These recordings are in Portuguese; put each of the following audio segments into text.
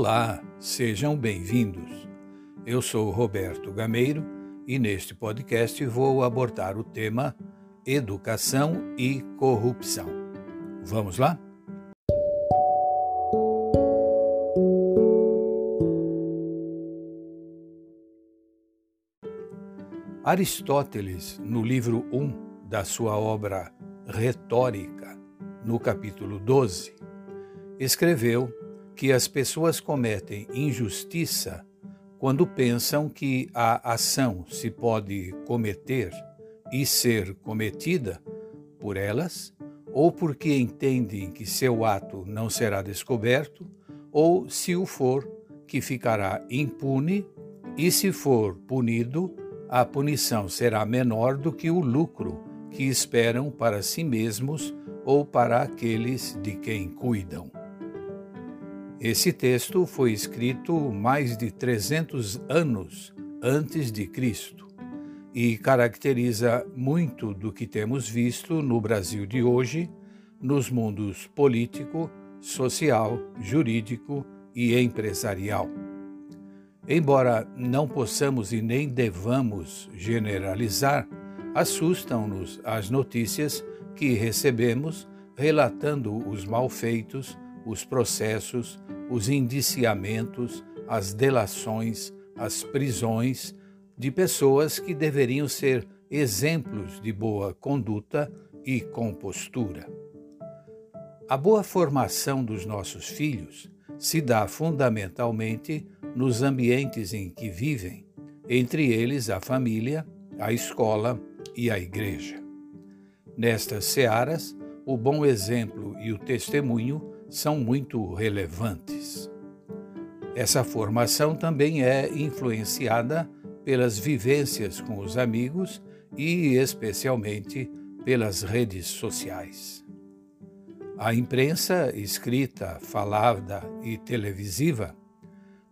Olá, sejam bem-vindos. Eu sou Roberto Gameiro e neste podcast vou abordar o tema Educação e Corrupção. Vamos lá? Aristóteles, no livro 1 da sua obra Retórica, no capítulo 12, escreveu que as pessoas cometem injustiça quando pensam que a ação se pode cometer e ser cometida por elas, ou porque entendem que seu ato não será descoberto, ou, se o for, que ficará impune, e se for punido, a punição será menor do que o lucro que esperam para si mesmos ou para aqueles de quem cuidam. Esse texto foi escrito mais de 300 anos antes de Cristo e caracteriza muito do que temos visto no Brasil de hoje, nos mundos político, social, jurídico e empresarial. Embora não possamos e nem devamos generalizar, assustam-nos as notícias que recebemos relatando os malfeitos, os processos, os indiciamentos, as delações, as prisões de pessoas que deveriam ser exemplos de boa conduta e compostura. A boa formação dos nossos filhos se dá fundamentalmente nos ambientes em que vivem, entre eles a família, a escola e a igreja. Nestas searas, o bom exemplo e o testemunho são muito relevantes. Essa formação também é influenciada pelas vivências com os amigos e, especialmente, pelas redes sociais. A imprensa escrita, falada e televisiva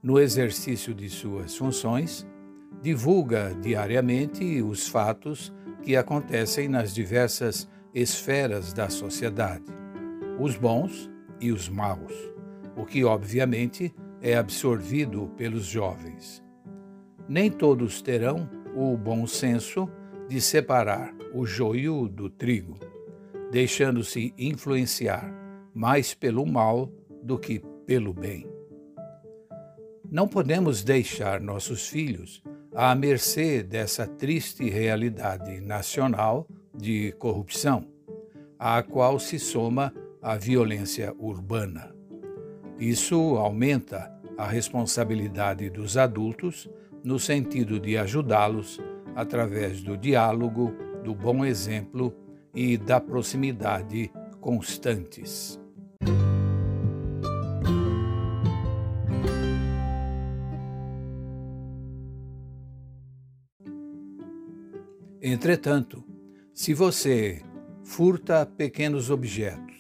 no exercício de suas funções, divulga diariamente os fatos que acontecem nas diversas esferas da sociedade, os bons e os maus, o que obviamente é absorvido pelos jovens. Nem todos terão o bom senso de separar o joio do trigo, deixando-se influenciar mais pelo mal do que pelo bem. Não podemos deixar nossos filhos à mercê dessa triste realidade nacional de corrupção, à qual se soma a violência urbana. Isso aumenta a responsabilidade dos adultos no sentido de ajudá-los através do diálogo, do bom exemplo e da proximidade constantes. Entretanto, se você furta pequenos objetos,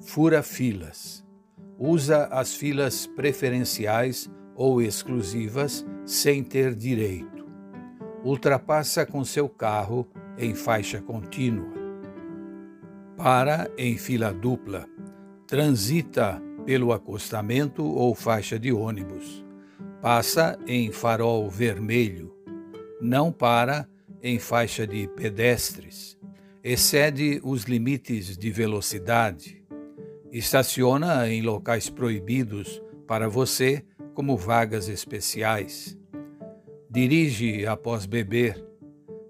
fura filas, usa as filas preferenciais ou exclusivas sem ter direito, ultrapassa com seu carro em faixa contínua, para em fila dupla, transita pelo acostamento ou faixa de ônibus, passa em farol vermelho, não para em faixa de pedestres, excede os limites de velocidade, estaciona em locais proibidos para você, como vagas especiais, dirige após beber,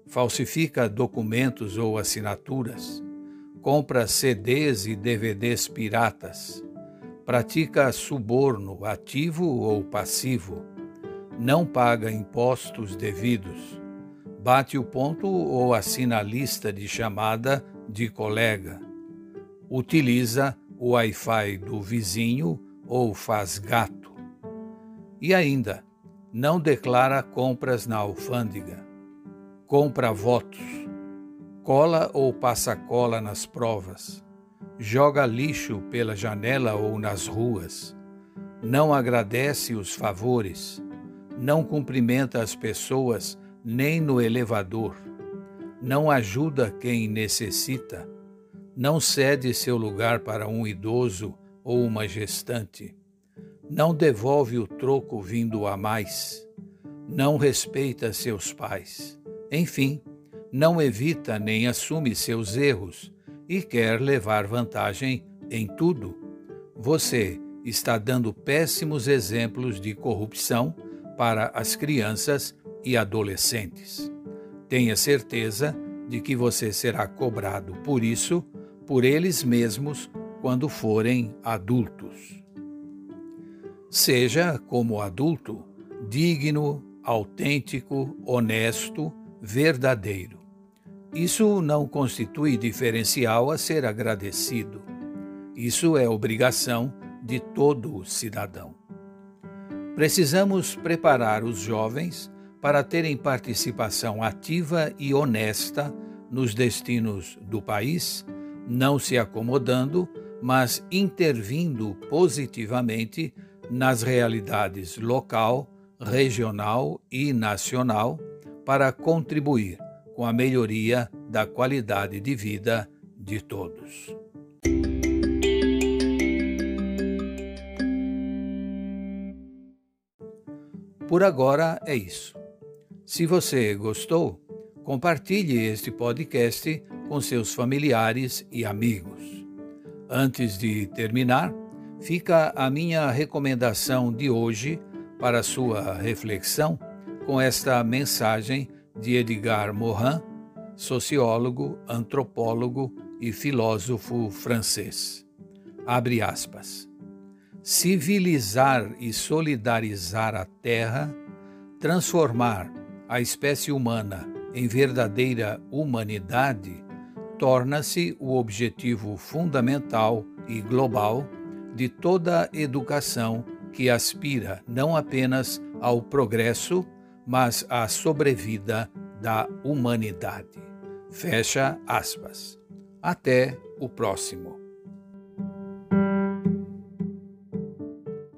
falsifica documentos ou assinaturas, compra CDs e DVDs piratas, pratica suborno ativo ou passivo, não paga impostos devidos bate o ponto ou assina a lista de chamada de colega, utiliza o Wi-Fi do vizinho ou faz gato. E ainda, não declara compras na alfândega, compra votos, cola ou passa cola nas provas, joga lixo pela janela ou nas ruas, não agradece os favores, não cumprimenta as pessoas nem no elevador, não ajuda quem necessita, não cede seu lugar para um idoso ou uma gestante, não devolve o troco vindo a mais, não respeita seus pais, enfim, não evita nem assume seus erros e quer levar vantagem em tudo. Você está dando péssimos exemplos de corrupção para as crianças e adolescentes. Tenha certeza de que você será cobrado por isso por eles mesmos quando forem adultos. Seja, como adulto, digno, autêntico, honesto, verdadeiro. Isso não constitui diferencial a ser agradecido. Isso é obrigação de todo cidadão. Precisamos preparar os jovens para terem participação ativa e honesta nos destinos do país, não se acomodando, mas intervindo positivamente nas realidades local, regional e nacional para contribuir com a melhoria da qualidade de vida de todos. Por agora é isso. Se você gostou, compartilhe este podcast com seus familiares e amigos. Antes de terminar, fica a minha recomendação de hoje para sua reflexão com esta mensagem de Edgar Morin, sociólogo, antropólogo e filósofo francês. Abre aspas. Civilizar e solidarizar a Terra, transformar a espécie humana em verdadeira humanidade torna-se o objetivo fundamental e global de toda educação que aspira não apenas ao progresso, mas à sobrevida da humanidade. Fecha aspas. Até o próximo.